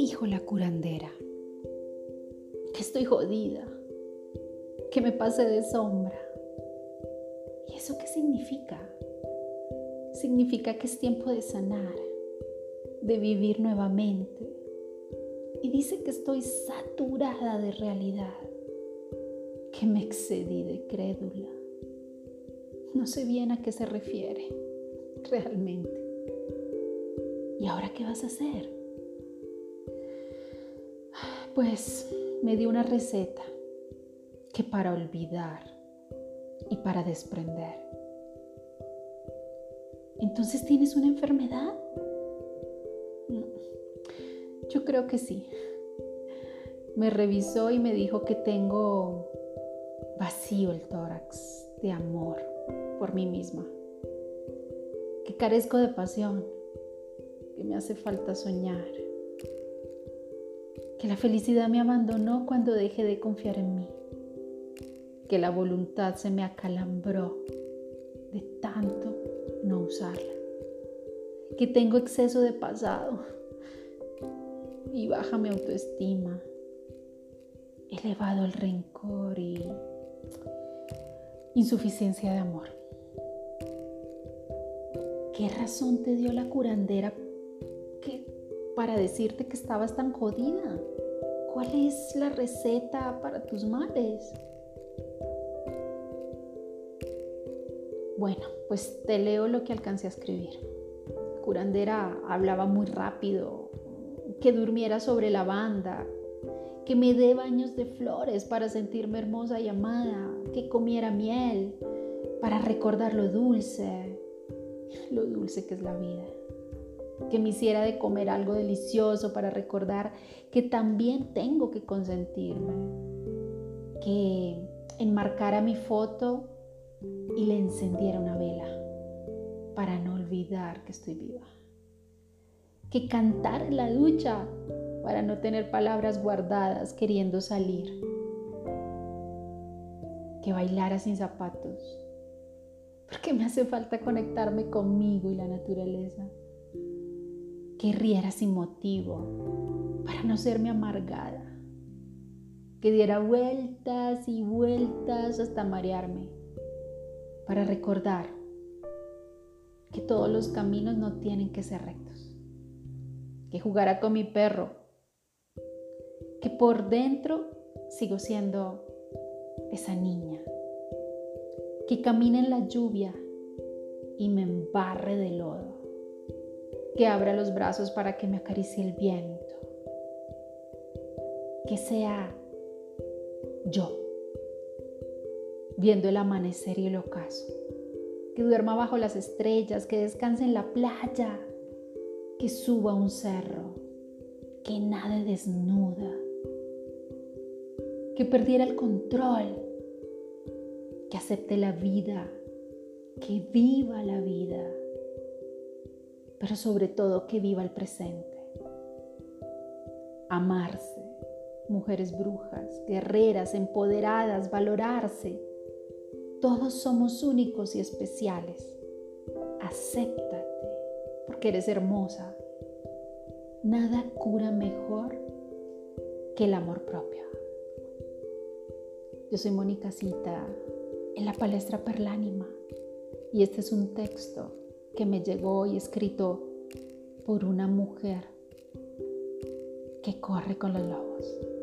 dijo la curandera? Que estoy jodida, que me pase de sombra. ¿Y eso qué significa? Significa que es tiempo de sanar, de vivir nuevamente. Y dice que estoy saturada de realidad, que me excedí de crédula. No sé bien a qué se refiere realmente. ¿Y ahora qué vas a hacer? Pues me dio una receta que para olvidar y para desprender. Entonces tienes una enfermedad? Yo creo que sí. Me revisó y me dijo que tengo vacío el tórax de amor por mí misma, que carezco de pasión que me hace falta soñar, que la felicidad me abandonó cuando dejé de confiar en mí, que la voluntad se me acalambró de tanto no usarla, que tengo exceso de pasado y baja mi autoestima, elevado el rencor y insuficiencia de amor. ¿Qué razón te dio la curandera para decirte que estabas tan jodida? ¿Cuál es la receta para tus males? Bueno, pues te leo lo que alcancé a escribir. curandera hablaba muy rápido, que durmiera sobre la banda, que me dé baños de flores para sentirme hermosa y amada, que comiera miel para recordar lo dulce, lo dulce que es la vida que me hiciera de comer algo delicioso para recordar que también tengo que consentirme, que enmarcara mi foto y le encendiera una vela para no olvidar que estoy viva, que cantara en la ducha para no tener palabras guardadas queriendo salir, que bailara sin zapatos, porque me hace falta conectarme conmigo y la naturaleza que riera sin motivo para no serme amargada, que diera vueltas y vueltas hasta marearme, para recordar que todos los caminos no tienen que ser rectos, que jugara con mi perro, que por dentro sigo siendo esa niña, que camine en la lluvia y me embarre de lodo que abra los brazos para que me acaricie el viento, que sea yo, viendo el amanecer y el ocaso, que duerma bajo las estrellas, que descanse en la playa, que suba un cerro, que nade desnuda, que perdiera el control, que acepte la vida, que viva la vida pero sobre todo que viva el presente. Amarse, mujeres brujas, guerreras, empoderadas, valorarse. Todos somos únicos y especiales. Acéptate, porque eres hermosa. Nada cura mejor que el amor propio. Yo soy Mónica Cita en la palestra Perlánima y este es un texto que me llegó y escrito por una mujer que corre con los lobos.